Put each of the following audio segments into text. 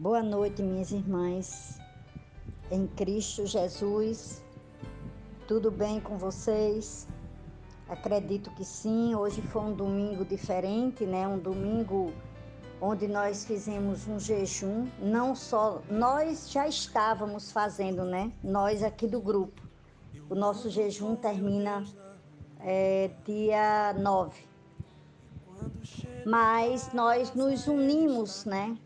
Boa noite, minhas irmãs. Em Cristo Jesus, tudo bem com vocês? Acredito que sim. Hoje foi um domingo diferente, né? Um domingo onde nós fizemos um jejum. Não só nós já estávamos fazendo, né? Nós aqui do grupo. O nosso jejum termina é, dia 9. Mas nós nos unimos, né?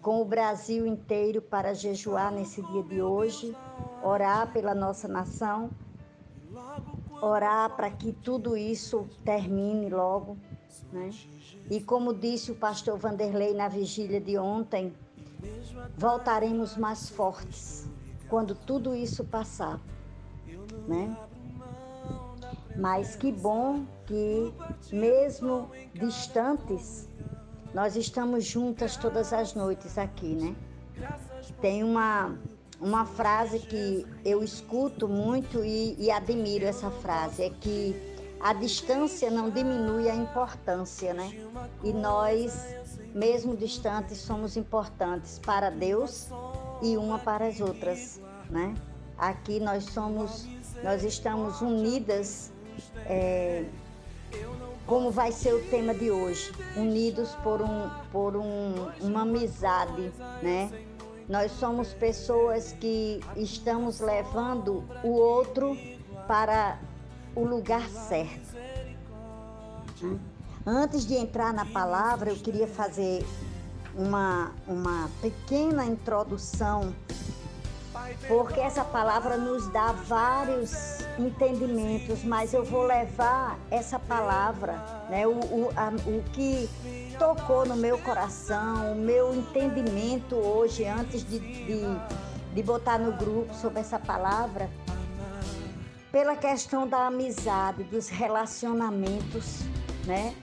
Com o Brasil inteiro para jejuar nesse dia de hoje, orar pela nossa nação, orar para que tudo isso termine logo, né? E como disse o pastor Vanderlei na vigília de ontem, voltaremos mais fortes quando tudo isso passar, né? Mas que bom que mesmo distantes nós estamos juntas todas as noites aqui, né? Tem uma, uma frase que eu escuto muito e, e admiro essa frase, é que a distância não diminui a importância, né? E nós, mesmo distantes, somos importantes para Deus e uma para as outras, né? Aqui nós somos, nós estamos unidas é, como vai ser o tema de hoje, unidos por, um, por um, uma amizade, né? Nós somos pessoas que estamos levando o outro para o lugar certo. Antes de entrar na palavra, eu queria fazer uma, uma pequena introdução porque essa palavra nos dá vários entendimentos, mas eu vou levar essa palavra, né, o, o, a, o que tocou no meu coração, o meu entendimento hoje, antes de, de, de botar no grupo sobre essa palavra, pela questão da amizade, dos relacionamentos, né?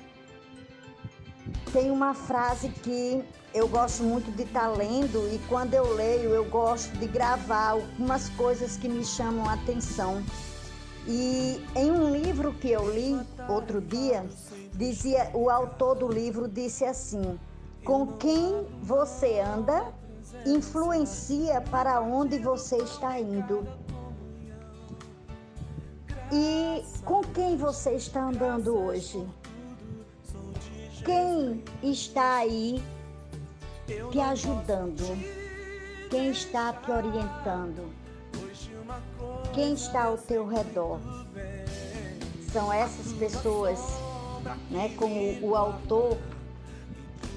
Tem uma frase que eu gosto muito de estar tá lendo e quando eu leio eu gosto de gravar algumas coisas que me chamam a atenção. E em um livro que eu li outro dia, dizia o autor do livro disse assim: com quem você anda influencia para onde você está indo. E com quem você está andando hoje? Quem está aí te ajudando, quem está te orientando, quem está ao teu redor. São essas pessoas, né, como o autor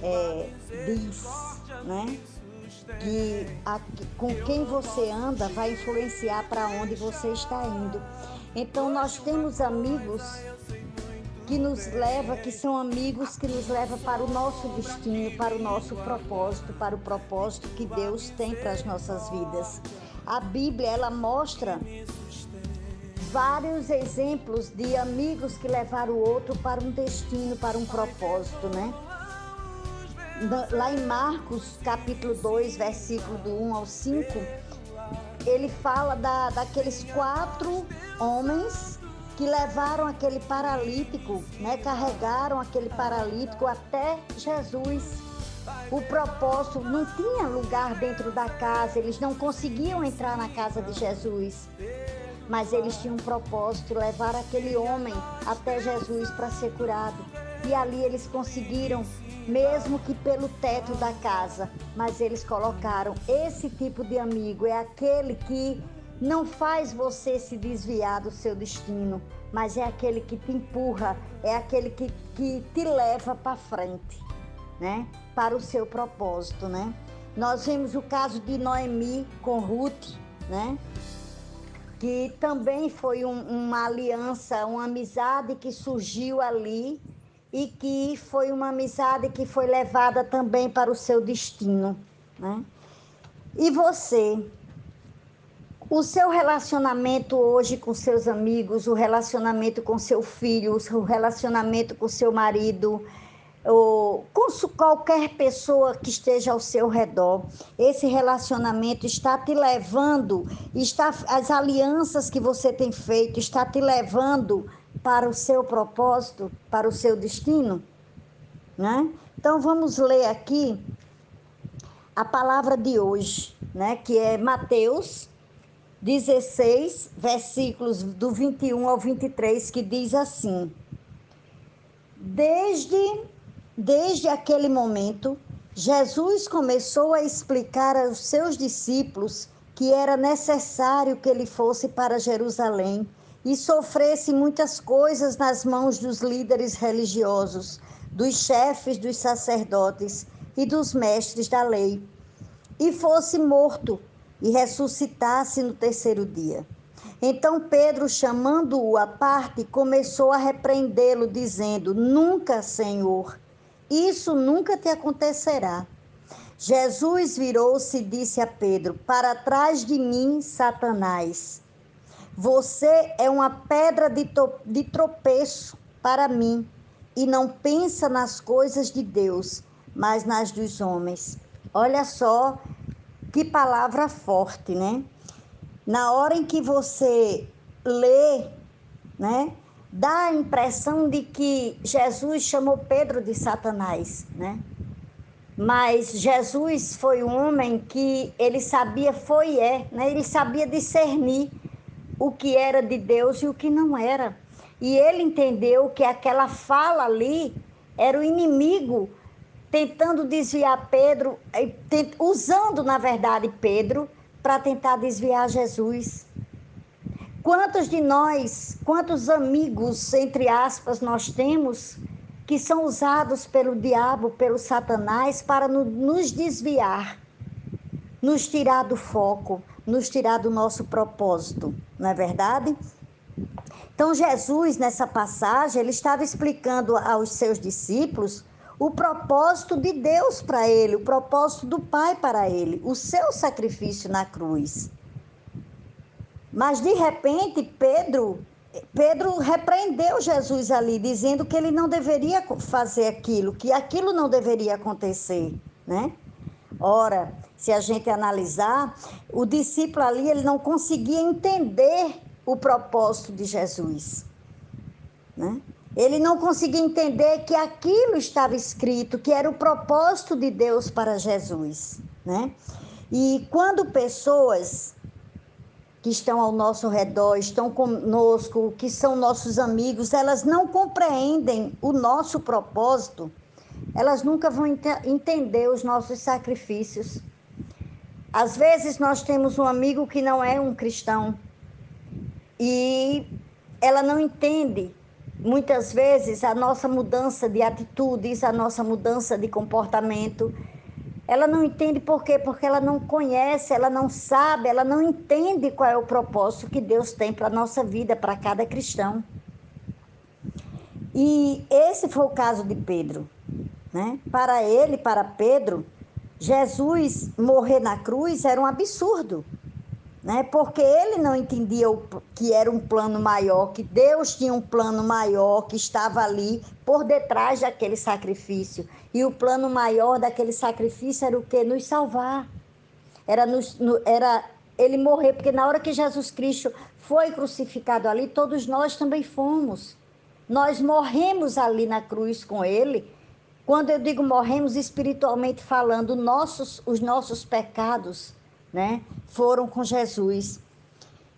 é, diz, né, que a, com quem você anda vai influenciar para onde você está indo. Então nós temos amigos que nos leva, que são amigos que nos leva para o nosso destino, para o nosso propósito, para o propósito que Deus tem para as nossas vidas. A Bíblia ela mostra vários exemplos de amigos que levaram o outro para um destino, para um propósito, né? Lá em Marcos, capítulo 2, versículo do 1 ao 5, ele fala da, daqueles quatro homens que levaram aquele paralítico, né, carregaram aquele paralítico até Jesus. O propósito não tinha lugar dentro da casa, eles não conseguiam entrar na casa de Jesus. Mas eles tinham um propósito, levar aquele homem até Jesus para ser curado. E ali eles conseguiram, mesmo que pelo teto da casa, mas eles colocaram esse tipo de amigo, é aquele que não faz você se desviar do seu destino, mas é aquele que te empurra, é aquele que, que te leva para frente, né? Para o seu propósito, né? Nós vimos o caso de Noemi com Ruth, né? Que também foi um, uma aliança, uma amizade que surgiu ali e que foi uma amizade que foi levada também para o seu destino, né? E você, o seu relacionamento hoje com seus amigos, o relacionamento com seu filho, o relacionamento com seu marido, ou com qualquer pessoa que esteja ao seu redor, esse relacionamento está te levando, está as alianças que você tem feito está te levando para o seu propósito, para o seu destino, né? Então vamos ler aqui a palavra de hoje, né, que é Mateus 16, versículos do 21 ao 23, que diz assim: Desde desde aquele momento, Jesus começou a explicar aos seus discípulos que era necessário que ele fosse para Jerusalém e sofresse muitas coisas nas mãos dos líderes religiosos, dos chefes dos sacerdotes e dos mestres da lei, e fosse morto e ressuscitasse no terceiro dia. Então Pedro, chamando-o à parte, começou a repreendê-lo, dizendo: Nunca, Senhor, isso nunca te acontecerá. Jesus virou-se e disse a Pedro: Para trás de mim, Satanás. Você é uma pedra de, de tropeço para mim e não pensa nas coisas de Deus, mas nas dos homens. Olha só que palavra forte, né? Na hora em que você lê, né? Dá a impressão de que Jesus chamou Pedro de Satanás, né? Mas Jesus foi um homem que ele sabia, foi e é, né? Ele sabia discernir o que era de Deus e o que não era. E ele entendeu que aquela fala ali era o inimigo tentando desviar Pedro, usando, na verdade, Pedro para tentar desviar Jesus. Quantos de nós, quantos amigos, entre aspas, nós temos que são usados pelo diabo, pelo Satanás, para nos desviar, nos tirar do foco, nos tirar do nosso propósito, não é verdade? Então, Jesus, nessa passagem, ele estava explicando aos seus discípulos o propósito de Deus para ele, o propósito do Pai para ele, o seu sacrifício na cruz. Mas de repente, Pedro, Pedro repreendeu Jesus ali, dizendo que ele não deveria fazer aquilo, que aquilo não deveria acontecer, né? Ora, se a gente analisar, o discípulo ali ele não conseguia entender o propósito de Jesus, né? Ele não conseguia entender que aquilo estava escrito, que era o propósito de Deus para Jesus, né? E quando pessoas que estão ao nosso redor, estão conosco, que são nossos amigos, elas não compreendem o nosso propósito, elas nunca vão ent entender os nossos sacrifícios. Às vezes nós temos um amigo que não é um cristão e ela não entende muitas vezes a nossa mudança de atitudes, a nossa mudança de comportamento. Ela não entende por quê? Porque ela não conhece, ela não sabe, ela não entende qual é o propósito que Deus tem para a nossa vida, para cada cristão. E esse foi o caso de Pedro. Né? Para ele, para Pedro, Jesus morrer na cruz era um absurdo né? Porque ele não entendia o, que era um plano maior, que Deus tinha um plano maior que estava ali por detrás daquele sacrifício. E o plano maior daquele sacrifício era o que? Nos salvar. Era, nos, no, era ele morrer, porque na hora que Jesus Cristo foi crucificado ali, todos nós também fomos. Nós morremos ali na cruz com ele. Quando eu digo morremos espiritualmente falando, nossos, os nossos pecados né, foram com Jesus.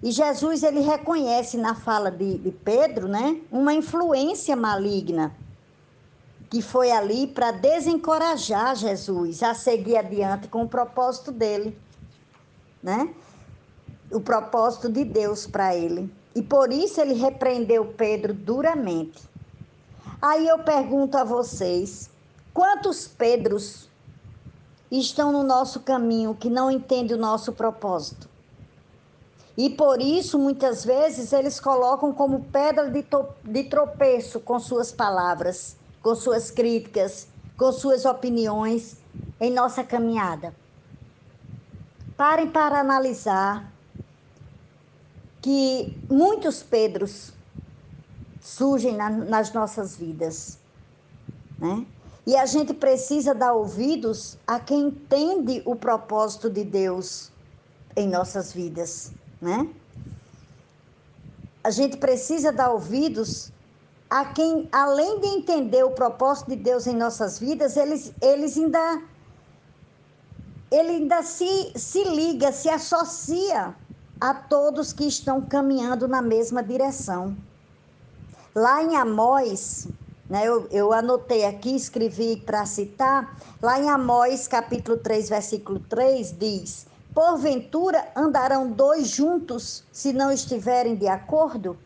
E Jesus ele reconhece na fala de, de Pedro, né, uma influência maligna que foi ali para desencorajar Jesus a seguir adiante com o propósito dele, né? O propósito de Deus para ele. E por isso ele repreendeu Pedro duramente. Aí eu pergunto a vocês: quantos Pedros estão no nosso caminho, que não entendem o nosso propósito. E por isso, muitas vezes, eles colocam como pedra de, de tropeço com suas palavras, com suas críticas, com suas opiniões em nossa caminhada. Parem para analisar que muitos Pedros surgem na, nas nossas vidas, né? E a gente precisa dar ouvidos a quem entende o propósito de Deus em nossas vidas, né? A gente precisa dar ouvidos a quem, além de entender o propósito de Deus em nossas vidas, eles, eles ainda ele ainda se, se liga, se associa a todos que estão caminhando na mesma direção. Lá em Amós, né, eu, eu anotei aqui, escrevi para citar, lá em Amós, capítulo 3, versículo 3, diz: Porventura andarão dois juntos se não estiverem de acordo?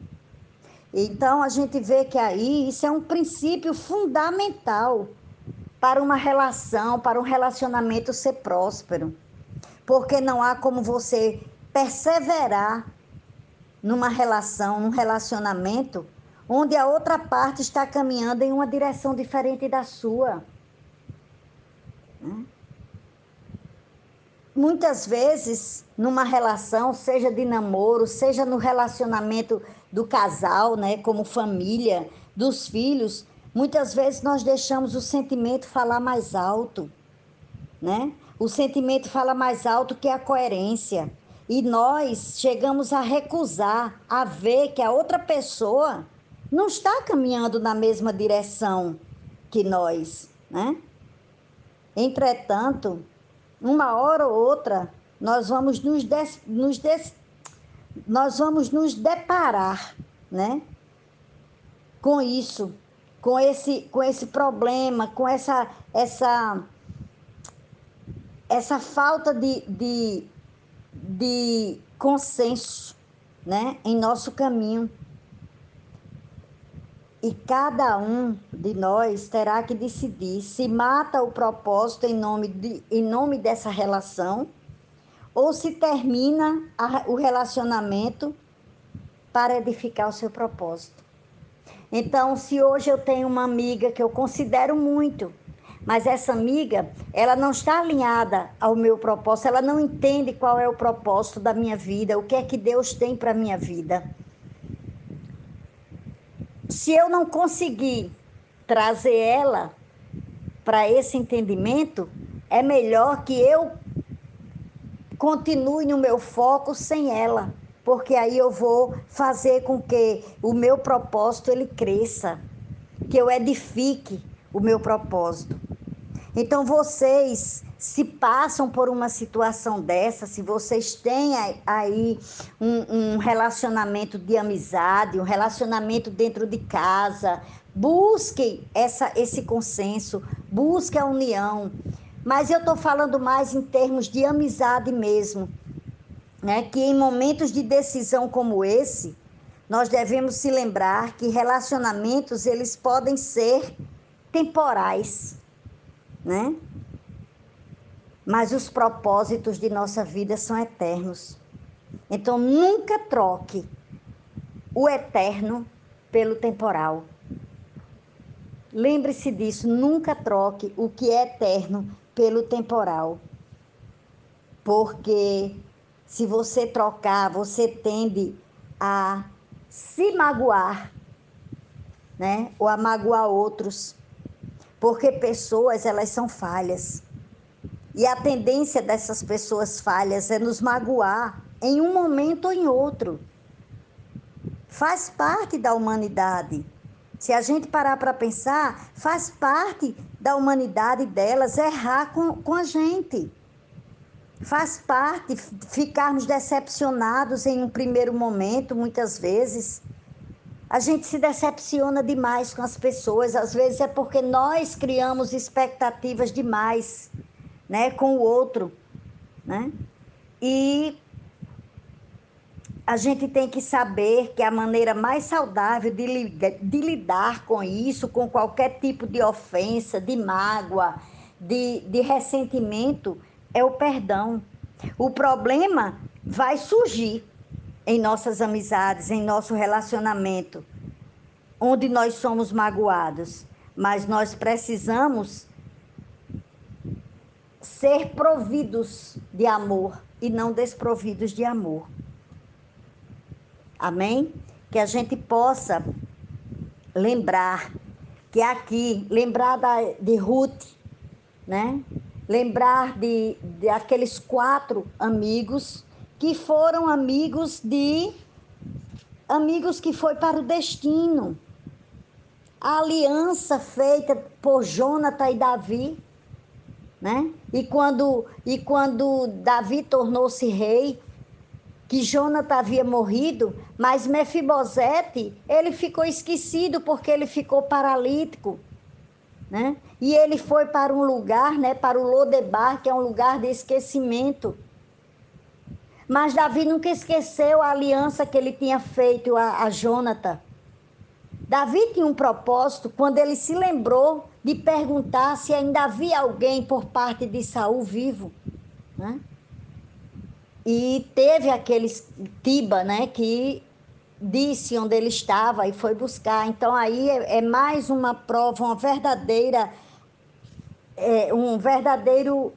Então a gente vê que aí isso é um princípio fundamental para uma relação, para um relacionamento ser próspero. Porque não há como você perseverar numa relação, num relacionamento, onde a outra parte está caminhando em uma direção diferente da sua. Né? Muitas vezes, numa relação, seja de namoro, seja no relacionamento do casal, né, como família, dos filhos, muitas vezes nós deixamos o sentimento falar mais alto, né? O sentimento fala mais alto que a coerência. E nós chegamos a recusar, a ver que a outra pessoa não está caminhando na mesma direção que nós, né? Entretanto, uma hora ou outra, nós vamos nos, des, nos des, nós vamos nos deparar, né? Com isso, com esse, com esse problema, com essa, essa, essa falta de, de, de consenso, né? Em nosso caminho. E cada um de nós terá que decidir se mata o propósito em nome, de, em nome dessa relação ou se termina a, o relacionamento para edificar o seu propósito. Então, se hoje eu tenho uma amiga que eu considero muito, mas essa amiga, ela não está alinhada ao meu propósito, ela não entende qual é o propósito da minha vida, o que é que Deus tem para a minha vida se eu não conseguir trazer ela para esse entendimento, é melhor que eu continue no meu foco sem ela, porque aí eu vou fazer com que o meu propósito ele cresça, que eu edifique o meu propósito. Então vocês se passam por uma situação dessa, se vocês têm aí um, um relacionamento de amizade, um relacionamento dentro de casa, busquem essa, esse consenso, busquem a união. Mas eu estou falando mais em termos de amizade mesmo, né? Que em momentos de decisão como esse, nós devemos se lembrar que relacionamentos eles podem ser temporais, né? Mas os propósitos de nossa vida são eternos. Então nunca troque o eterno pelo temporal. Lembre-se disso, nunca troque o que é eterno pelo temporal. Porque se você trocar, você tende a se magoar, né? Ou a magoar outros. Porque pessoas, elas são falhas. E a tendência dessas pessoas falhas é nos magoar em um momento ou em outro. Faz parte da humanidade. Se a gente parar para pensar, faz parte da humanidade delas errar com, com a gente. Faz parte ficarmos decepcionados em um primeiro momento, muitas vezes. A gente se decepciona demais com as pessoas, às vezes é porque nós criamos expectativas demais né, com o outro, né? E a gente tem que saber que a maneira mais saudável de, de lidar com isso, com qualquer tipo de ofensa, de mágoa, de, de ressentimento, é o perdão. O problema vai surgir em nossas amizades, em nosso relacionamento, onde nós somos magoados, mas nós precisamos ser providos de amor e não desprovidos de amor. Amém? Que a gente possa lembrar que aqui, lembrar da, de Ruth, né? Lembrar de, de aqueles quatro amigos que foram amigos de amigos que foi para o destino. A aliança feita por Jonathan e Davi né? E quando, e quando Davi tornou-se rei, que Jonathan havia morrido, mas Mefibosete, ele ficou esquecido porque ele ficou paralítico, né? E ele foi para um lugar, né, para o Lodebar, que é um lugar de esquecimento. Mas Davi nunca esqueceu a aliança que ele tinha feito a, a Jonathan. Davi tinha um propósito quando ele se lembrou de perguntar se ainda havia alguém por parte de Saul vivo, né? E teve aquele Tiba, né, que disse onde ele estava e foi buscar. Então aí é, é mais uma prova, uma verdadeira, é, um verdadeiro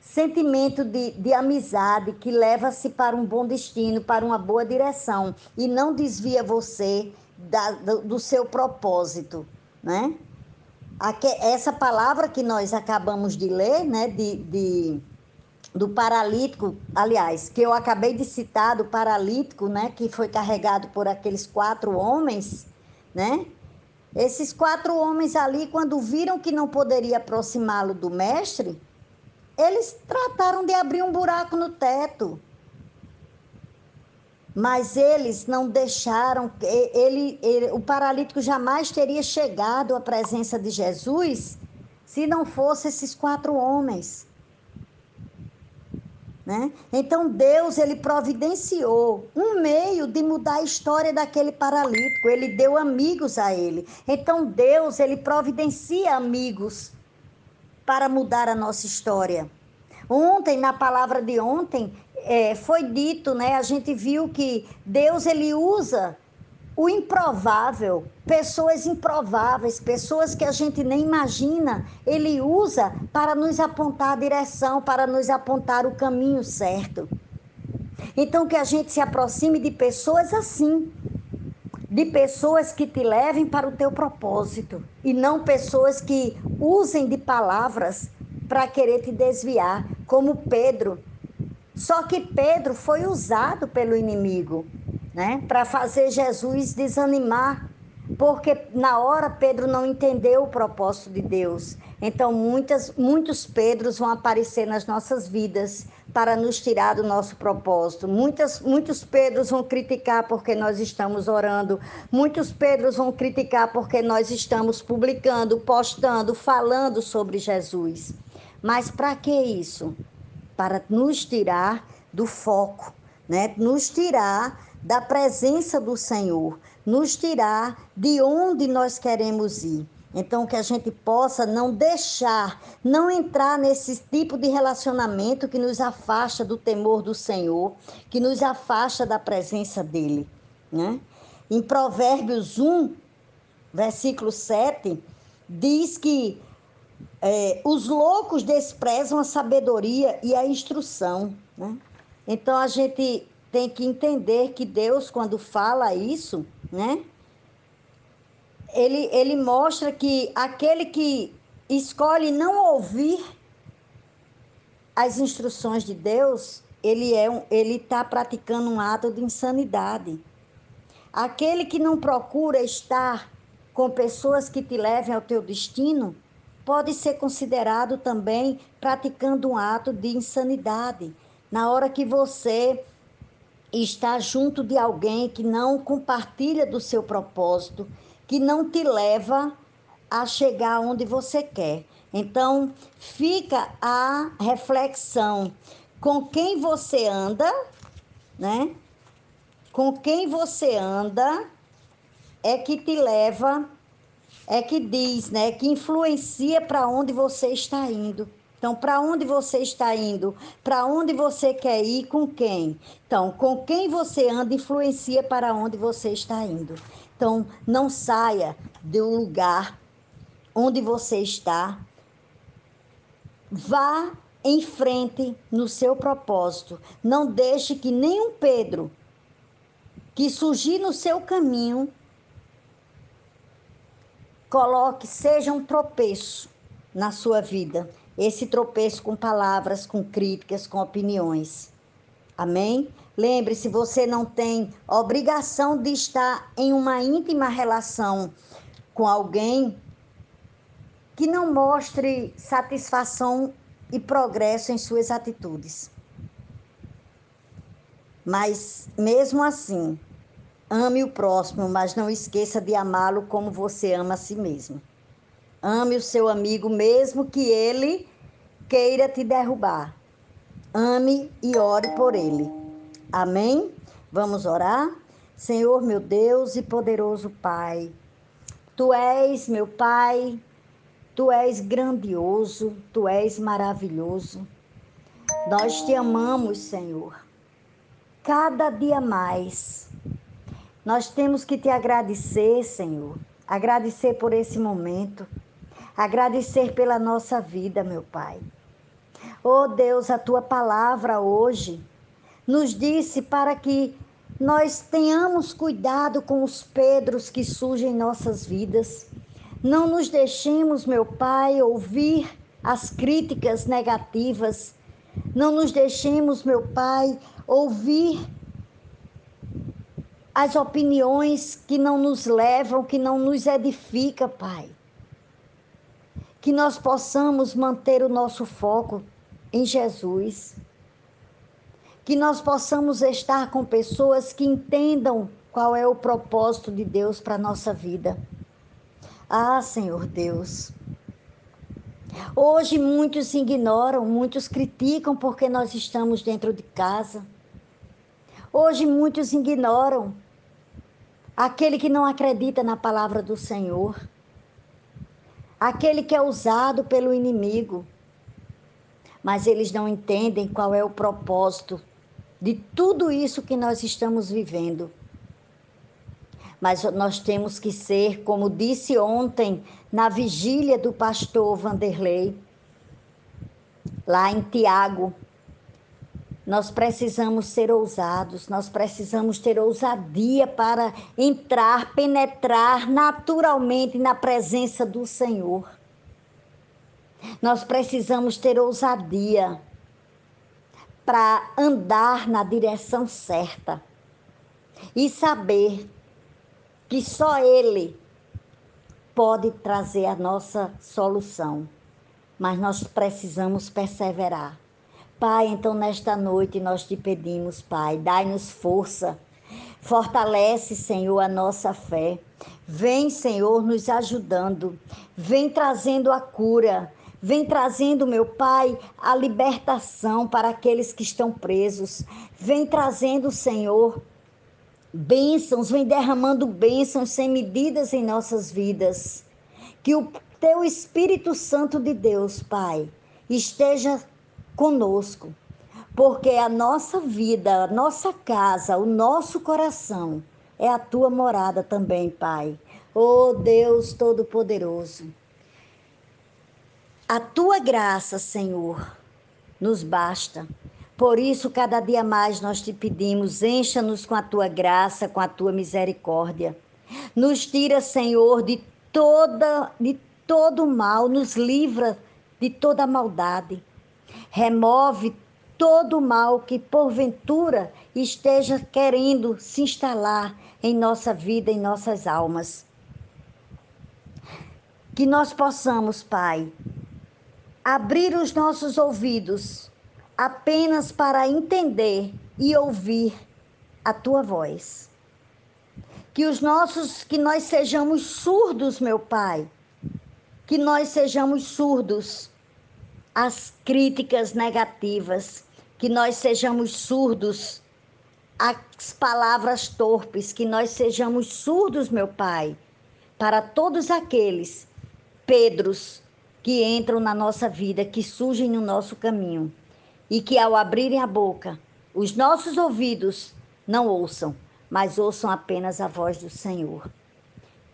sentimento de, de amizade que leva-se para um bom destino, para uma boa direção e não desvia você da, do, do, seu propósito, né? Essa palavra que nós acabamos de ler, né, de, de do paralítico, aliás, que eu acabei de citar, do paralítico, né, que foi carregado por aqueles quatro homens, né? Esses quatro homens ali, quando viram que não poderia aproximá-lo do mestre, eles trataram de abrir um buraco no teto. Mas eles não deixaram, ele, ele, o paralítico jamais teria chegado à presença de Jesus se não fosse esses quatro homens. Né? Então Deus ele providenciou um meio de mudar a história daquele paralítico. Ele deu amigos a ele. Então Deus ele providencia amigos para mudar a nossa história. Ontem na palavra de ontem é, foi dito, né? A gente viu que Deus ele usa o improvável, pessoas improváveis, pessoas que a gente nem imagina, ele usa para nos apontar a direção, para nos apontar o caminho certo. Então, que a gente se aproxime de pessoas assim, de pessoas que te levem para o teu propósito, e não pessoas que usem de palavras para querer te desviar, como Pedro. Só que Pedro foi usado pelo inimigo né? Para fazer Jesus desanimar, porque na hora Pedro não entendeu o propósito de Deus. Então muitas, muitos Pedros vão aparecer nas nossas vidas para nos tirar do nosso propósito. Muitas, muitos Pedros vão criticar porque nós estamos orando. Muitos Pedros vão criticar porque nós estamos publicando, postando, falando sobre Jesus. Mas para que isso? Para nos tirar do foco, né? Nos tirar da presença do Senhor, nos tirar de onde nós queremos ir. Então, que a gente possa não deixar, não entrar nesse tipo de relacionamento que nos afasta do temor do Senhor, que nos afasta da presença dEle. Né? Em Provérbios 1, versículo 7, diz que é, os loucos desprezam a sabedoria e a instrução. Né? Então, a gente tem que entender que Deus, quando fala isso, né? Ele, ele mostra que aquele que escolhe não ouvir as instruções de Deus, ele é um, ele está praticando um ato de insanidade. Aquele que não procura estar com pessoas que te levem ao teu destino, pode ser considerado também praticando um ato de insanidade. Na hora que você estar junto de alguém que não compartilha do seu propósito, que não te leva a chegar onde você quer. Então, fica a reflexão com quem você anda, né? Com quem você anda é que te leva, é que diz, né? Que influencia para onde você está indo. Então, para onde você está indo? Para onde você quer ir? Com quem? Então, com quem você anda influencia para onde você está indo. Então, não saia do lugar onde você está. Vá em frente no seu propósito. Não deixe que nenhum Pedro que surgir no seu caminho coloque, seja um tropeço na sua vida esse tropeço com palavras, com críticas, com opiniões. Amém? Lembre-se, você não tem obrigação de estar em uma íntima relação com alguém que não mostre satisfação e progresso em suas atitudes. Mas, mesmo assim, ame o próximo, mas não esqueça de amá-lo como você ama a si mesmo. Ame o seu amigo, mesmo que ele queira te derrubar. Ame e ore por ele. Amém? Vamos orar? Senhor, meu Deus e poderoso Pai, tu és meu Pai, tu és grandioso, tu és maravilhoso. Nós te amamos, Senhor, cada dia mais. Nós temos que te agradecer, Senhor, agradecer por esse momento, agradecer pela nossa vida, meu Pai. Oh Deus, a tua palavra hoje nos disse para que nós tenhamos cuidado com os Pedros que surgem em nossas vidas. Não nos deixemos, meu Pai, ouvir as críticas negativas. Não nos deixemos, meu Pai, ouvir as opiniões que não nos levam, que não nos edifica, Pai. Que nós possamos manter o nosso foco em Jesus que nós possamos estar com pessoas que entendam qual é o propósito de Deus para a nossa vida. Ah, Senhor Deus. Hoje muitos ignoram, muitos criticam porque nós estamos dentro de casa. Hoje muitos ignoram aquele que não acredita na palavra do Senhor, aquele que é usado pelo inimigo, mas eles não entendem qual é o propósito de tudo isso que nós estamos vivendo. Mas nós temos que ser, como disse ontem, na vigília do pastor Vanderlei, lá em Tiago, nós precisamos ser ousados, nós precisamos ter ousadia para entrar, penetrar naturalmente na presença do Senhor. Nós precisamos ter ousadia para andar na direção certa e saber que só Ele pode trazer a nossa solução, mas nós precisamos perseverar. Pai, então nesta noite nós te pedimos, Pai, dai-nos força, fortalece, Senhor, a nossa fé. Vem, Senhor, nos ajudando, vem trazendo a cura, Vem trazendo, meu Pai, a libertação para aqueles que estão presos. Vem trazendo, Senhor, bênçãos, vem derramando bênçãos sem medidas em nossas vidas. Que o teu Espírito Santo de Deus, Pai, esteja conosco, porque a nossa vida, a nossa casa, o nosso coração é a tua morada também, Pai. Oh Deus Todo-Poderoso. A tua graça, Senhor, nos basta. Por isso, cada dia mais nós te pedimos, encha-nos com a tua graça, com a tua misericórdia. Nos tira, Senhor, de toda de todo mal, nos livra de toda maldade. Remove todo mal que porventura esteja querendo se instalar em nossa vida, em nossas almas. Que nós possamos, Pai, abrir os nossos ouvidos apenas para entender e ouvir a tua voz. Que os nossos, que nós sejamos surdos, meu Pai, que nós sejamos surdos às críticas negativas, que nós sejamos surdos às palavras torpes, que nós sejamos surdos, meu Pai, para todos aqueles Pedros que entram na nossa vida, que surgem no nosso caminho e que ao abrirem a boca, os nossos ouvidos não ouçam, mas ouçam apenas a voz do Senhor.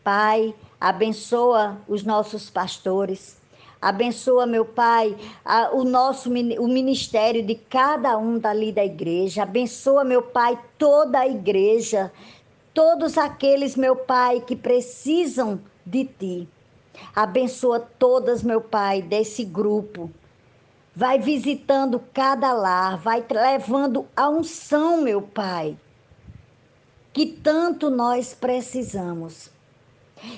Pai, abençoa os nossos pastores, abençoa, meu Pai, a, o nosso o ministério de cada um dali da igreja, abençoa, meu Pai, toda a igreja, todos aqueles, meu Pai, que precisam de Ti. Abençoa todas, meu Pai, desse grupo. Vai visitando cada lar, vai levando a unção, meu Pai, que tanto nós precisamos.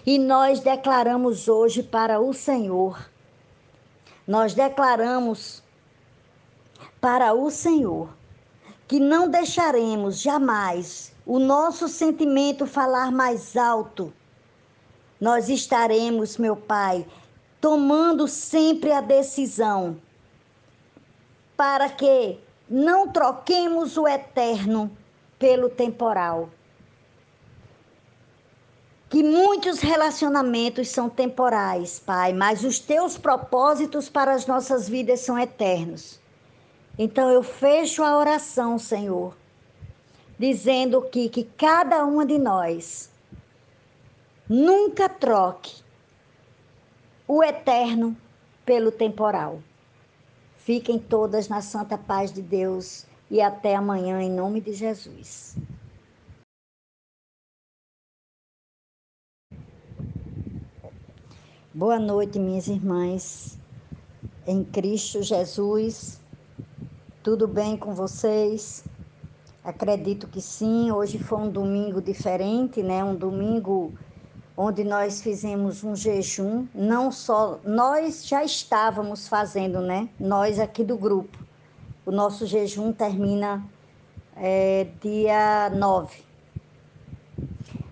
E nós declaramos hoje para o Senhor, nós declaramos para o Senhor, que não deixaremos jamais o nosso sentimento falar mais alto. Nós estaremos, meu Pai, tomando sempre a decisão para que não troquemos o eterno pelo temporal. Que muitos relacionamentos são temporais, Pai, mas os teus propósitos para as nossas vidas são eternos. Então eu fecho a oração, Senhor, dizendo que, que cada uma de nós nunca troque o eterno pelo temporal. Fiquem todas na santa paz de Deus e até amanhã, em nome de Jesus. Boa noite, minhas irmãs. Em Cristo Jesus, tudo bem com vocês? Acredito que sim. Hoje foi um domingo diferente, né? Um domingo onde nós fizemos um jejum, não só nós já estávamos fazendo, né? Nós aqui do grupo. O nosso jejum termina é, dia 9.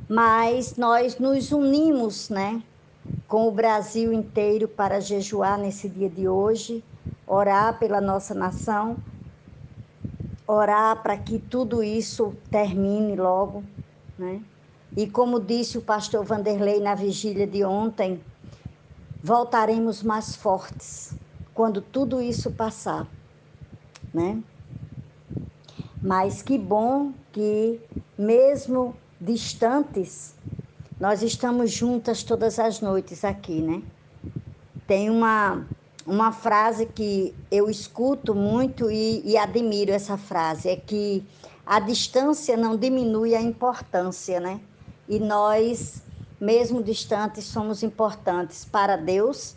Mas nós nos unimos, né? Com o Brasil inteiro para jejuar nesse dia de hoje, orar pela nossa nação, orar para que tudo isso termine logo, né? E como disse o pastor Vanderlei na vigília de ontem, voltaremos mais fortes quando tudo isso passar, né? Mas que bom que mesmo distantes, nós estamos juntas todas as noites aqui, né? Tem uma uma frase que eu escuto muito e, e admiro essa frase, é que a distância não diminui a importância, né? e nós, mesmo distantes, somos importantes para Deus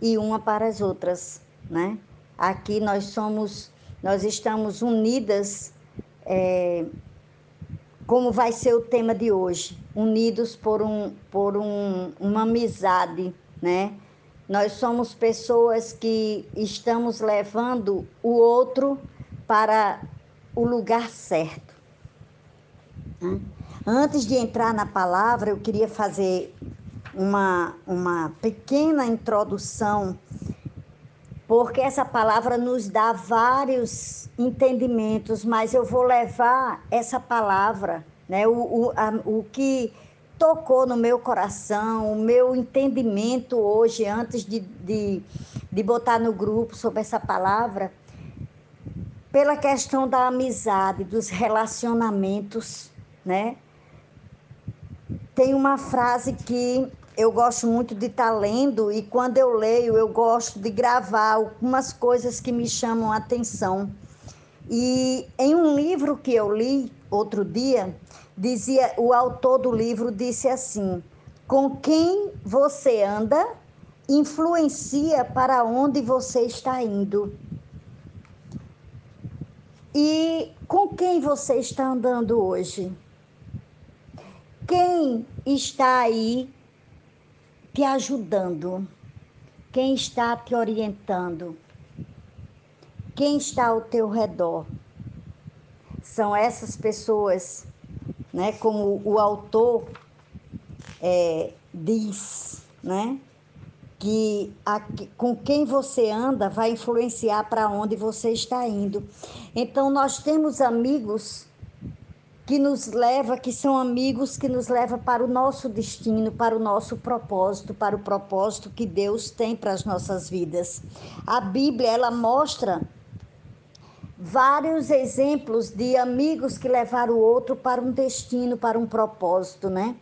e uma para as outras, né? Aqui nós somos, nós estamos unidas, é, como vai ser o tema de hoje, unidos por, um, por um, uma amizade, né? Nós somos pessoas que estamos levando o outro para o lugar certo. Antes de entrar na palavra, eu queria fazer uma, uma pequena introdução, porque essa palavra nos dá vários entendimentos, mas eu vou levar essa palavra, né, o, o, a, o que tocou no meu coração, o meu entendimento hoje, antes de, de, de botar no grupo sobre essa palavra, pela questão da amizade, dos relacionamentos, né? Tem uma frase que eu gosto muito de estar tá lendo e quando eu leio eu gosto de gravar algumas coisas que me chamam a atenção. E em um livro que eu li outro dia, dizia o autor do livro disse assim: "Com quem você anda influencia para onde você está indo". E com quem você está andando hoje? Quem está aí te ajudando? Quem está te orientando? Quem está ao teu redor? São essas pessoas, né? Como o autor é, diz, né? Que a, com quem você anda vai influenciar para onde você está indo. Então, nós temos amigos que nos leva, que são amigos que nos leva para o nosso destino, para o nosso propósito, para o propósito que Deus tem para as nossas vidas. A Bíblia, ela mostra vários exemplos de amigos que levaram o outro para um destino, para um propósito, né?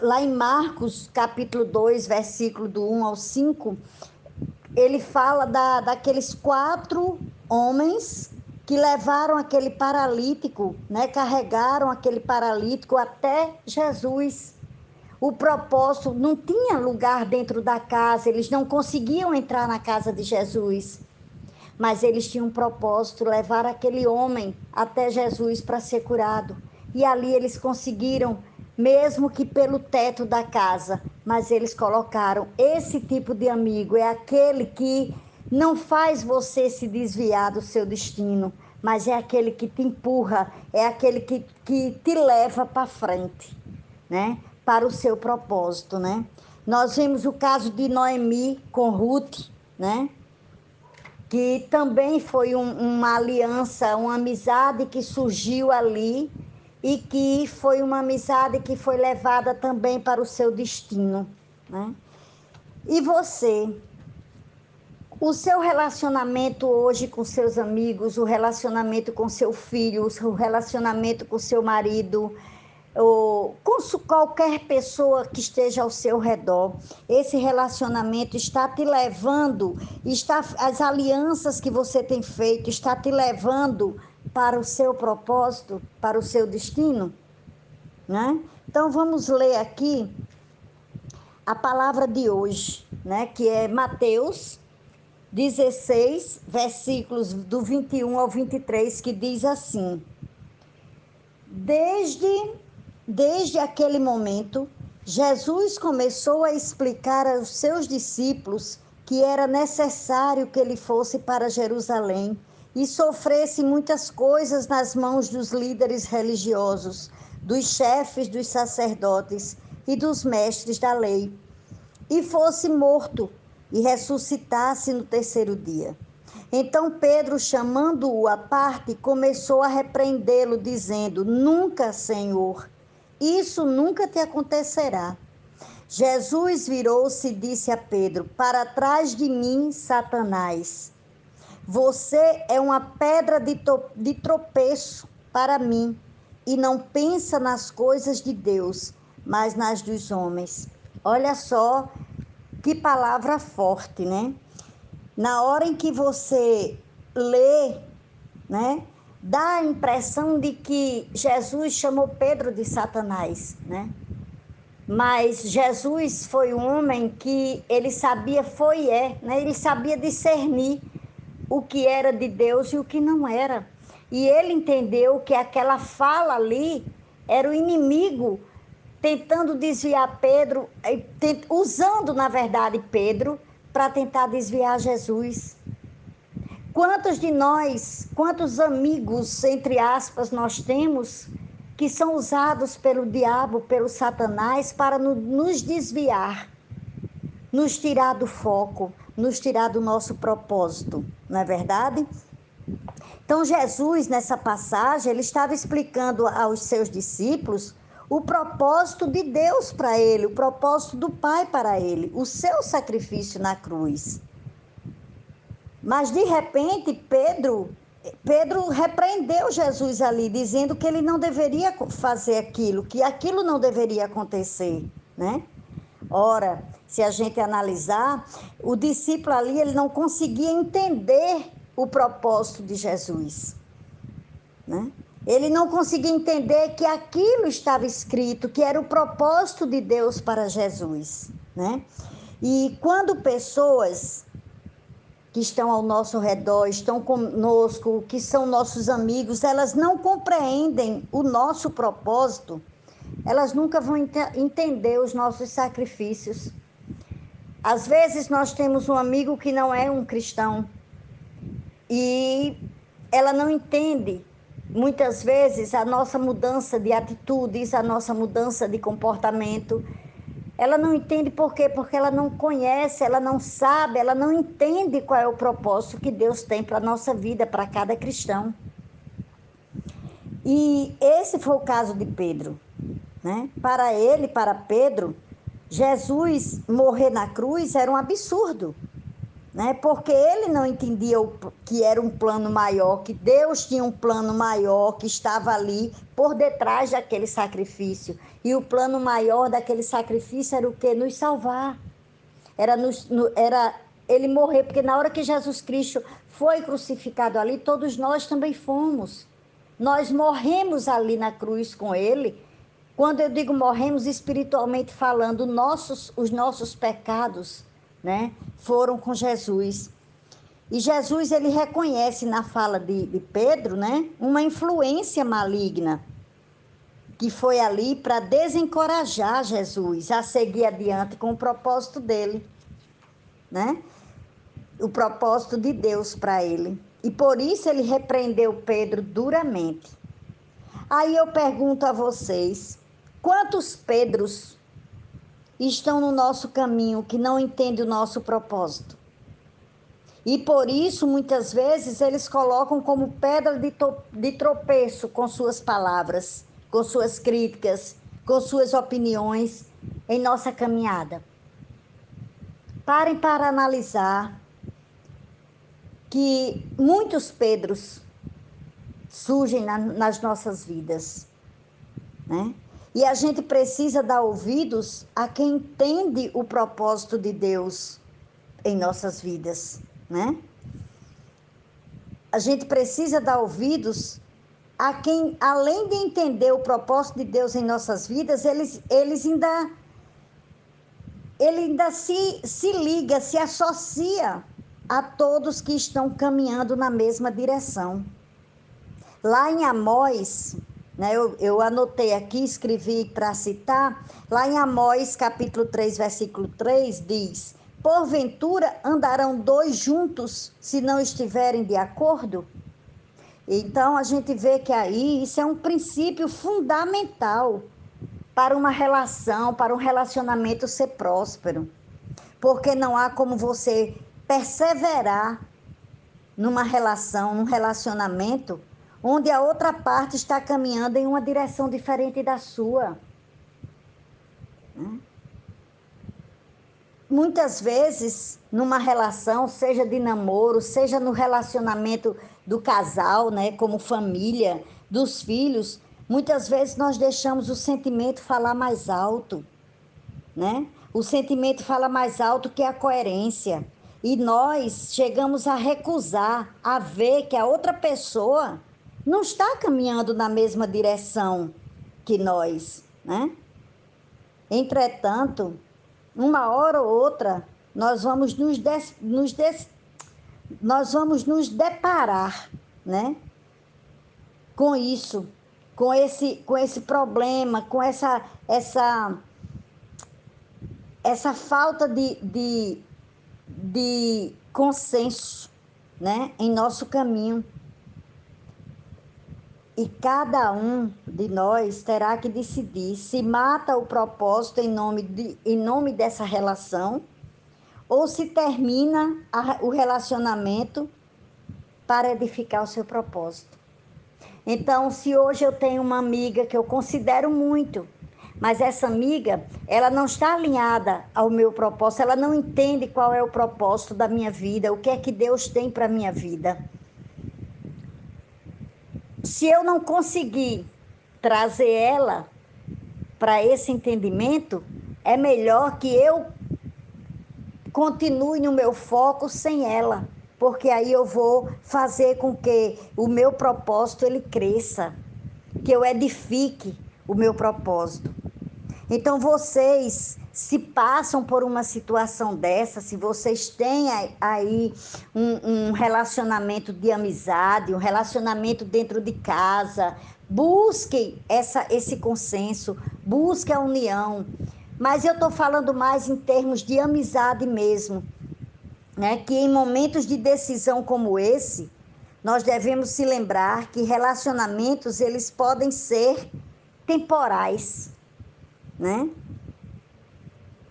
Lá em Marcos, capítulo 2, versículo do 1 ao 5, ele fala da, daqueles quatro homens que levaram aquele paralítico, né, carregaram aquele paralítico até Jesus. O propósito não tinha lugar dentro da casa, eles não conseguiam entrar na casa de Jesus. Mas eles tinham um propósito, levar aquele homem até Jesus para ser curado. E ali eles conseguiram, mesmo que pelo teto da casa, mas eles colocaram esse tipo de amigo, é aquele que não faz você se desviar do seu destino, mas é aquele que te empurra, é aquele que, que te leva para frente, né? Para o seu propósito, né? Nós vimos o caso de Noemi com Ruth, né? Que também foi um, uma aliança, uma amizade que surgiu ali e que foi uma amizade que foi levada também para o seu destino, né? E você, o seu relacionamento hoje com seus amigos, o relacionamento com seu filho, o relacionamento com seu marido, ou com qualquer pessoa que esteja ao seu redor, esse relacionamento está te levando, está as alianças que você tem feito está te levando para o seu propósito, para o seu destino, né? Então vamos ler aqui a palavra de hoje, né, que é Mateus 16, versículos do 21 ao 23, que diz assim: Desde desde aquele momento, Jesus começou a explicar aos seus discípulos que era necessário que ele fosse para Jerusalém e sofresse muitas coisas nas mãos dos líderes religiosos, dos chefes dos sacerdotes e dos mestres da lei, e fosse morto e ressuscitasse no terceiro dia. Então Pedro, chamando-o à parte, começou a repreendê-lo, dizendo: Nunca, Senhor, isso nunca te acontecerá. Jesus virou-se e disse a Pedro: Para trás de mim, Satanás. Você é uma pedra de, de tropeço para mim e não pensa nas coisas de Deus, mas nas dos homens. Olha só que palavra forte, né? Na hora em que você lê, né? Dá a impressão de que Jesus chamou Pedro de Satanás, né? Mas Jesus foi um homem que ele sabia, foi e é, né? Ele sabia discernir o que era de Deus e o que não era. E ele entendeu que aquela fala ali era o inimigo tentando desviar Pedro, usando, na verdade, Pedro para tentar desviar Jesus. Quantos de nós, quantos amigos, entre aspas, nós temos que são usados pelo diabo, pelo Satanás, para nos desviar, nos tirar do foco, nos tirar do nosso propósito, não é verdade? Então, Jesus, nessa passagem, ele estava explicando aos seus discípulos o propósito de Deus para ele, o propósito do Pai para ele, o seu sacrifício na cruz. Mas de repente, Pedro, Pedro repreendeu Jesus ali, dizendo que ele não deveria fazer aquilo, que aquilo não deveria acontecer, né? Ora, se a gente analisar, o discípulo ali ele não conseguia entender o propósito de Jesus, né? Ele não conseguia entender que aquilo estava escrito, que era o propósito de Deus para Jesus, né? E quando pessoas que estão ao nosso redor, estão conosco, que são nossos amigos, elas não compreendem o nosso propósito, elas nunca vão ent entender os nossos sacrifícios. Às vezes nós temos um amigo que não é um cristão e ela não entende Muitas vezes a nossa mudança de atitudes, a nossa mudança de comportamento, ela não entende por quê? Porque ela não conhece, ela não sabe, ela não entende qual é o propósito que Deus tem para a nossa vida, para cada cristão. E esse foi o caso de Pedro. Né? Para ele, para Pedro, Jesus morrer na cruz era um absurdo né? Porque ele não entendia o, que era um plano maior, que Deus tinha um plano maior que estava ali por detrás daquele sacrifício. E o plano maior daquele sacrifício era o que? Nos salvar. Era, nos, no, era ele morrer, porque na hora que Jesus Cristo foi crucificado ali, todos nós também fomos. Nós morremos ali na cruz com ele. Quando eu digo morremos espiritualmente falando, nossos, os nossos pecados né, foram com Jesus. E Jesus ele reconhece na fala de, de Pedro, né, uma influência maligna que foi ali para desencorajar Jesus a seguir adiante com o propósito dele, né? o propósito de Deus para ele. E por isso ele repreendeu Pedro duramente. Aí eu pergunto a vocês: quantos Pedros estão no nosso caminho que não entendem o nosso propósito? E por isso, muitas vezes, eles colocam como pedra de, de tropeço com suas palavras, com suas críticas, com suas opiniões em nossa caminhada. Parem para analisar que muitos Pedros surgem na, nas nossas vidas, né? E a gente precisa dar ouvidos a quem entende o propósito de Deus em nossas vidas né? A gente precisa dar ouvidos a quem, além de entender o propósito de Deus em nossas vidas, eles, eles ainda ele ainda se, se liga, se associa a todos que estão caminhando na mesma direção. Lá em Amós, eu, eu anotei aqui, escrevi para citar, lá em Amós, capítulo 3, versículo 3, diz: Porventura andarão dois juntos se não estiverem de acordo? Então a gente vê que aí isso é um princípio fundamental para uma relação, para um relacionamento ser próspero. Porque não há como você perseverar numa relação, num relacionamento, onde a outra parte está caminhando em uma direção diferente da sua. Né? muitas vezes numa relação, seja de namoro, seja no relacionamento do casal, né, como família, dos filhos, muitas vezes nós deixamos o sentimento falar mais alto, né? O sentimento fala mais alto que a coerência. E nós chegamos a recusar, a ver que a outra pessoa não está caminhando na mesma direção que nós, né? Entretanto, uma hora ou outra, nós vamos nos, des, nos des, nós vamos nos deparar, né? Com isso, com esse, com esse problema, com essa, essa, essa falta de, de, de consenso, né? Em nosso caminho. E cada um de nós terá que decidir se mata o propósito em nome, de, em nome dessa relação ou se termina a, o relacionamento para edificar o seu propósito. Então, se hoje eu tenho uma amiga que eu considero muito, mas essa amiga, ela não está alinhada ao meu propósito, ela não entende qual é o propósito da minha vida, o que é que Deus tem para minha vida se eu não conseguir trazer ela para esse entendimento, é melhor que eu continue no meu foco sem ela, porque aí eu vou fazer com que o meu propósito ele cresça, que eu edifique o meu propósito. Então vocês se passam por uma situação dessa, se vocês têm aí um, um, relacionamento de amizade, um relacionamento dentro de casa, busquem essa, esse consenso, busquem a união. Mas eu estou falando mais em termos de amizade mesmo, né? que em momentos de decisão como esse, nós devemos se lembrar que relacionamentos eles podem ser temporais, né?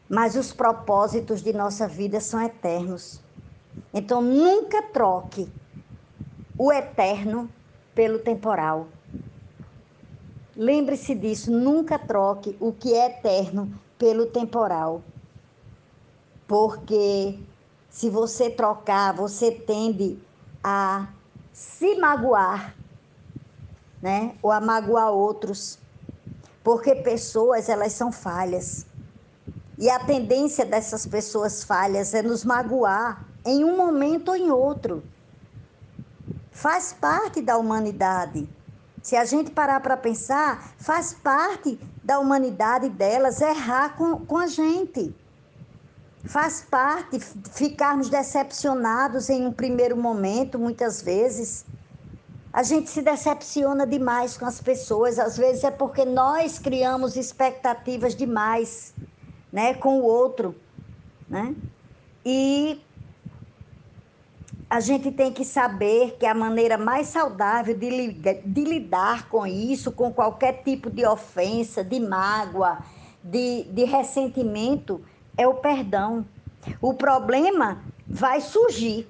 Mas os propósitos de nossa vida são eternos. Então nunca troque o eterno pelo temporal. Lembre-se disso, nunca troque o que é eterno pelo temporal. Porque se você trocar, você tende a se magoar, né? Ou a magoar outros. Porque pessoas, elas são falhas. E a tendência dessas pessoas falhas é nos magoar em um momento ou em outro. Faz parte da humanidade. Se a gente parar para pensar, faz parte da humanidade delas errar com, com a gente. Faz parte ficarmos decepcionados em um primeiro momento, muitas vezes. A gente se decepciona demais com as pessoas, às vezes é porque nós criamos expectativas demais né, com o outro, né? E a gente tem que saber que a maneira mais saudável de, de lidar com isso, com qualquer tipo de ofensa, de mágoa, de, de ressentimento, é o perdão. O problema vai surgir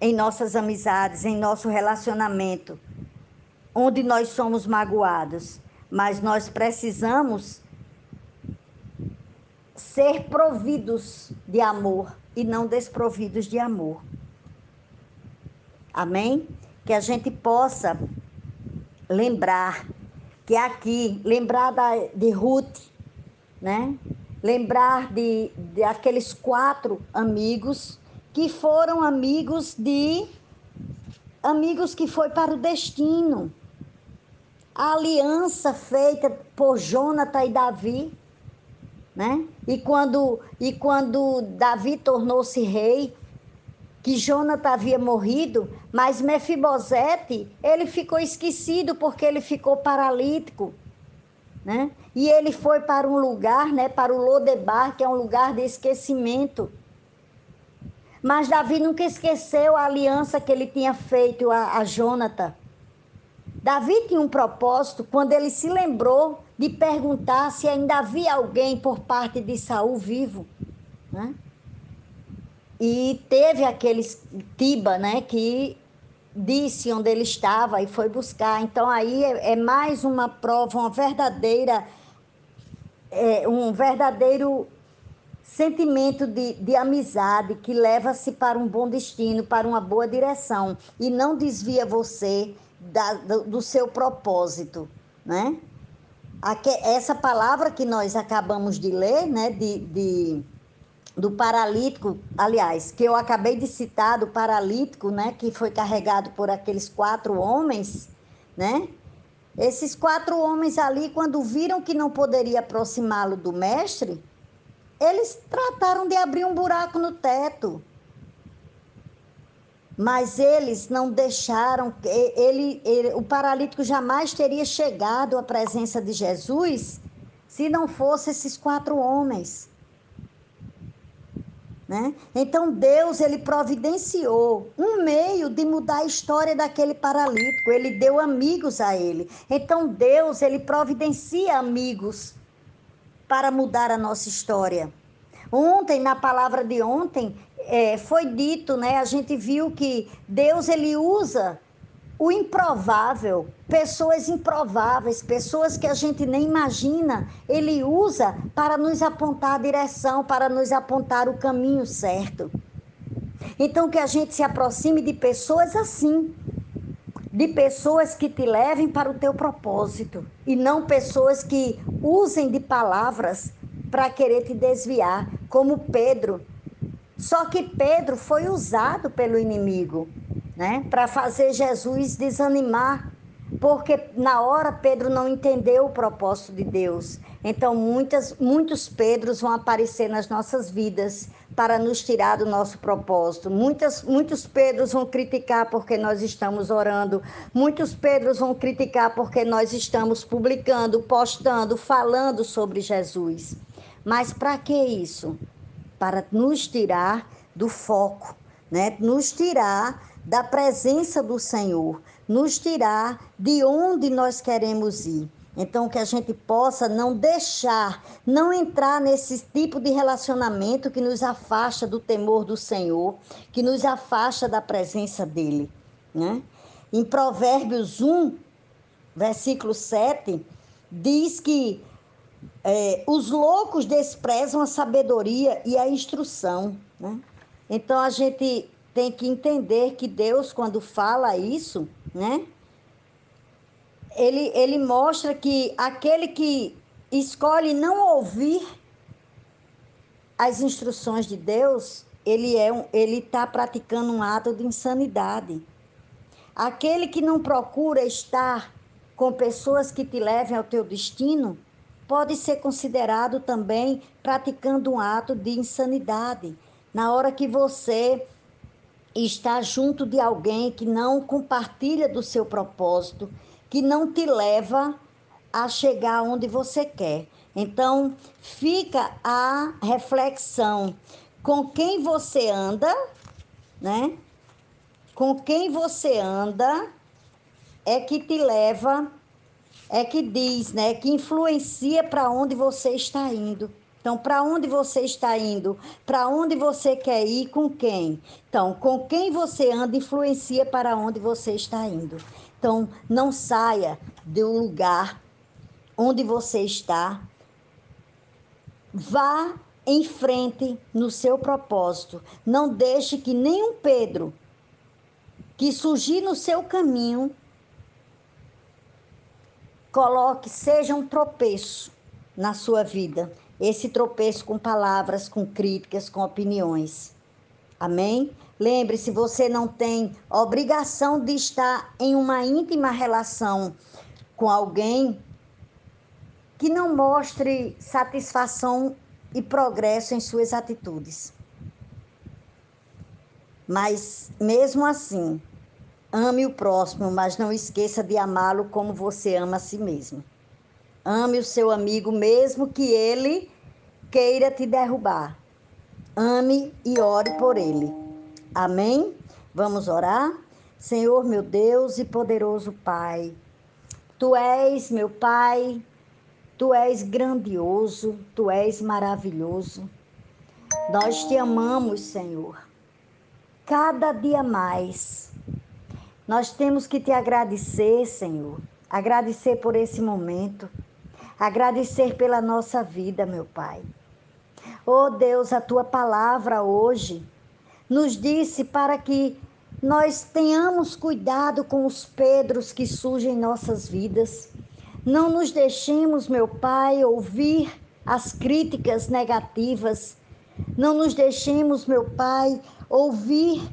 em nossas amizades, em nosso relacionamento, onde nós somos magoados, mas nós precisamos ser providos de amor e não desprovidos de amor. Amém? Que a gente possa lembrar que aqui, lembrar da, de Ruth, né? Lembrar de, de aqueles quatro amigos que foram amigos de amigos que foi para o destino. A aliança feita por Jonathan e Davi, né? E quando e quando Davi tornou-se rei, que Jonathan havia morrido, mas Mefibosete, ele ficou esquecido porque ele ficou paralítico, né? E ele foi para um lugar, né, para o Lodebar, que é um lugar de esquecimento. Mas Davi nunca esqueceu a aliança que ele tinha feito a, a Jonathan. Davi tinha um propósito quando ele se lembrou de perguntar se ainda havia alguém por parte de Saul vivo, né? E teve aqueles Tiba, né, que disse onde ele estava e foi buscar. Então aí é, é mais uma prova, uma verdadeira, é, um verdadeiro sentimento de, de amizade que leva-se para um bom destino, para uma boa direção e não desvia você da, do, do seu propósito, né? Aqui, essa palavra que nós acabamos de ler, né, de, de do paralítico, aliás, que eu acabei de citar, do paralítico, né, que foi carregado por aqueles quatro homens, né? Esses quatro homens ali, quando viram que não poderia aproximá-lo do mestre, eles trataram de abrir um buraco no teto. Mas eles não deixaram, ele, ele, o paralítico jamais teria chegado à presença de Jesus se não fosse esses quatro homens. Né? Então Deus ele providenciou um meio de mudar a história daquele paralítico. Ele deu amigos a ele. Então Deus ele providencia amigos para mudar a nossa história. Ontem na palavra de ontem é, foi dito, né? A gente viu que Deus ele usa o improvável, pessoas improváveis, pessoas que a gente nem imagina, ele usa para nos apontar a direção, para nos apontar o caminho certo. Então, que a gente se aproxime de pessoas assim, de pessoas que te levem para o teu propósito, e não pessoas que usem de palavras para querer te desviar, como Pedro. Só que Pedro foi usado pelo inimigo né? Para fazer Jesus desanimar, porque na hora Pedro não entendeu o propósito de Deus. Então muitas, muitos Pedros vão aparecer nas nossas vidas para nos tirar do nosso propósito. Muitas, muitos Pedros vão criticar porque nós estamos orando. Muitos Pedros vão criticar porque nós estamos publicando, postando, falando sobre Jesus. Mas para que isso? Para nos tirar do foco, né? Nos tirar da presença do Senhor, nos tirar de onde nós queremos ir. Então, que a gente possa não deixar, não entrar nesse tipo de relacionamento que nos afasta do temor do Senhor, que nos afasta da presença dEle. Né? Em Provérbios 1, versículo 7, diz que é, os loucos desprezam a sabedoria e a instrução. Né? Então, a gente tem que entender que Deus, quando fala isso, né? Ele, ele mostra que aquele que escolhe não ouvir as instruções de Deus, ele é um, ele está praticando um ato de insanidade. Aquele que não procura estar com pessoas que te levem ao teu destino, pode ser considerado também praticando um ato de insanidade. Na hora que você estar junto de alguém que não compartilha do seu propósito, que não te leva a chegar onde você quer. Então, fica a reflexão com quem você anda, né? com quem você anda é que te leva, é que diz, né, que influencia para onde você está indo. Então, para onde você está indo? Para onde você quer ir? Com quem? Então, com quem você anda influencia para onde você está indo. Então, não saia do lugar onde você está. Vá em frente no seu propósito. Não deixe que nenhum Pedro que surgir no seu caminho coloque, seja um tropeço na sua vida esse tropeço com palavras, com críticas, com opiniões. Amém? Lembre-se, você não tem obrigação de estar em uma íntima relação com alguém que não mostre satisfação e progresso em suas atitudes. Mas, mesmo assim, ame o próximo, mas não esqueça de amá-lo como você ama a si mesmo. Ame o seu amigo, mesmo que ele queira te derrubar. Ame e ore por ele. Amém? Vamos orar? Senhor, meu Deus e poderoso Pai, tu és meu Pai, tu és grandioso, tu és maravilhoso. Nós te amamos, Senhor. Cada dia mais. Nós temos que te agradecer, Senhor. Agradecer por esse momento agradecer pela nossa vida, meu Pai. Oh Deus, a tua palavra hoje nos disse para que nós tenhamos cuidado com os Pedros que surgem em nossas vidas. Não nos deixemos, meu Pai, ouvir as críticas negativas. Não nos deixemos, meu Pai, ouvir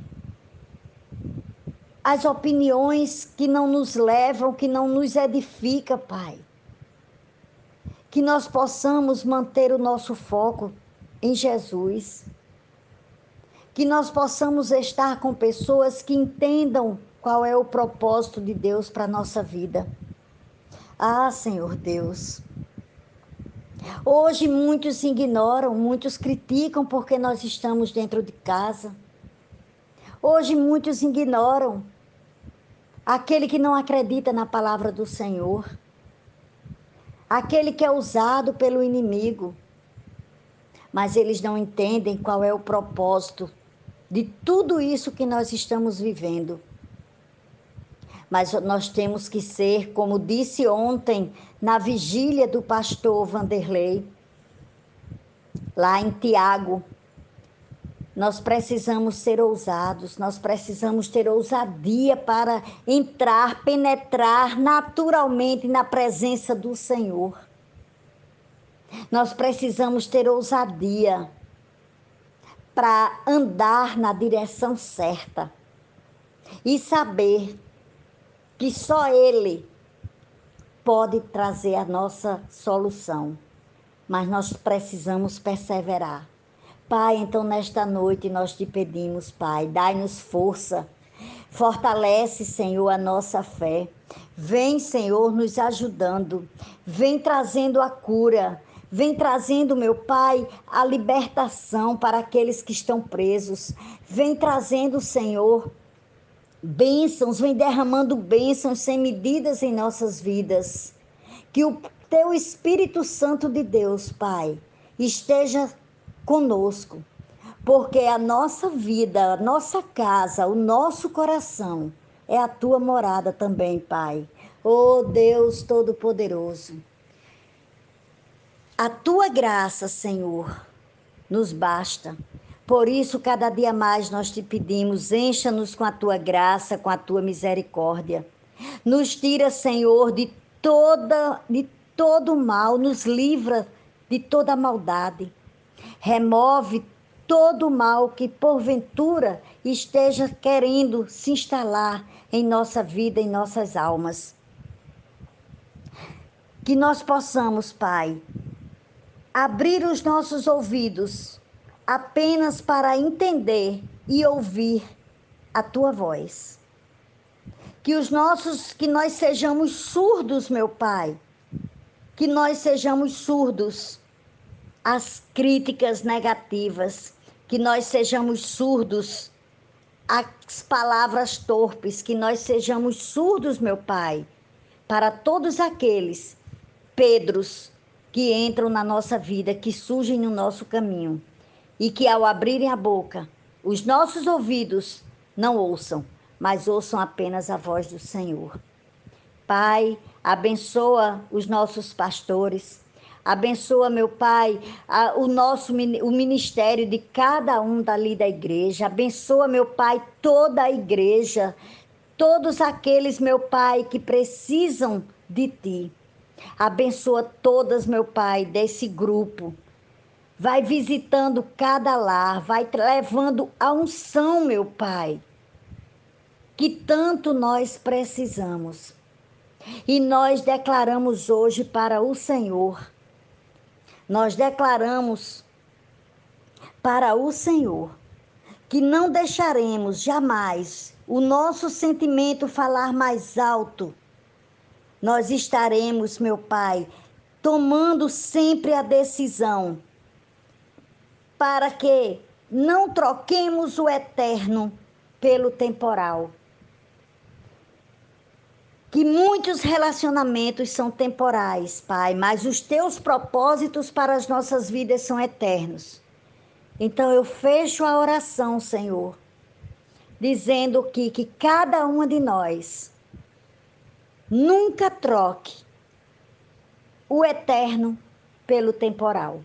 as opiniões que não nos levam, que não nos edificam, Pai que nós possamos manter o nosso foco em Jesus, que nós possamos estar com pessoas que entendam qual é o propósito de Deus para a nossa vida. Ah, Senhor Deus. Hoje muitos ignoram, muitos criticam porque nós estamos dentro de casa. Hoje muitos ignoram aquele que não acredita na palavra do Senhor aquele que é usado pelo inimigo. Mas eles não entendem qual é o propósito de tudo isso que nós estamos vivendo. Mas nós temos que ser, como disse ontem na vigília do pastor Vanderlei, lá em Tiago, nós precisamos ser ousados, nós precisamos ter ousadia para entrar, penetrar naturalmente na presença do Senhor. Nós precisamos ter ousadia para andar na direção certa e saber que só Ele pode trazer a nossa solução, mas nós precisamos perseverar. Pai, então nesta noite nós te pedimos, Pai, dai-nos força. Fortalece, Senhor, a nossa fé. Vem, Senhor, nos ajudando. Vem trazendo a cura. Vem trazendo, meu Pai, a libertação para aqueles que estão presos. Vem trazendo, Senhor, bênçãos. Vem derramando bênçãos sem medidas em nossas vidas. Que o teu Espírito Santo de Deus, Pai, esteja conosco, porque a nossa vida, a nossa casa, o nosso coração é a tua morada também, Pai. Oh Deus Todo-Poderoso, a tua graça, Senhor, nos basta. Por isso, cada dia mais nós te pedimos, encha-nos com a tua graça, com a tua misericórdia. Nos tira, Senhor, de toda de todo mal, nos livra de toda maldade. Remove todo o mal que porventura esteja querendo se instalar em nossa vida, em nossas almas. Que nós possamos, Pai, abrir os nossos ouvidos apenas para entender e ouvir a tua voz. Que os nossos, que nós sejamos surdos, meu Pai, que nós sejamos surdos as críticas negativas, que nós sejamos surdos as palavras torpes, que nós sejamos surdos, meu Pai, para todos aqueles Pedros que entram na nossa vida, que surgem no nosso caminho e que ao abrirem a boca, os nossos ouvidos não ouçam, mas ouçam apenas a voz do Senhor. Pai, abençoa os nossos pastores, abençoa, meu Pai, a, o nosso o ministério de cada um dali da igreja, abençoa, meu Pai, toda a igreja, todos aqueles, meu Pai, que precisam de Ti. Abençoa todas, meu Pai, desse grupo. Vai visitando cada lar, vai levando a unção, meu Pai, que tanto nós precisamos. E nós declaramos hoje para o Senhor, nós declaramos para o Senhor que não deixaremos jamais o nosso sentimento falar mais alto. Nós estaremos, meu Pai, tomando sempre a decisão para que não troquemos o eterno pelo temporal que muitos relacionamentos são temporais, Pai, mas os teus propósitos para as nossas vidas são eternos. Então eu fecho a oração, Senhor, dizendo que, que cada uma de nós nunca troque o eterno pelo temporal.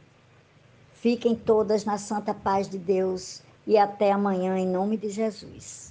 Fiquem todas na santa paz de Deus e até amanhã, em nome de Jesus.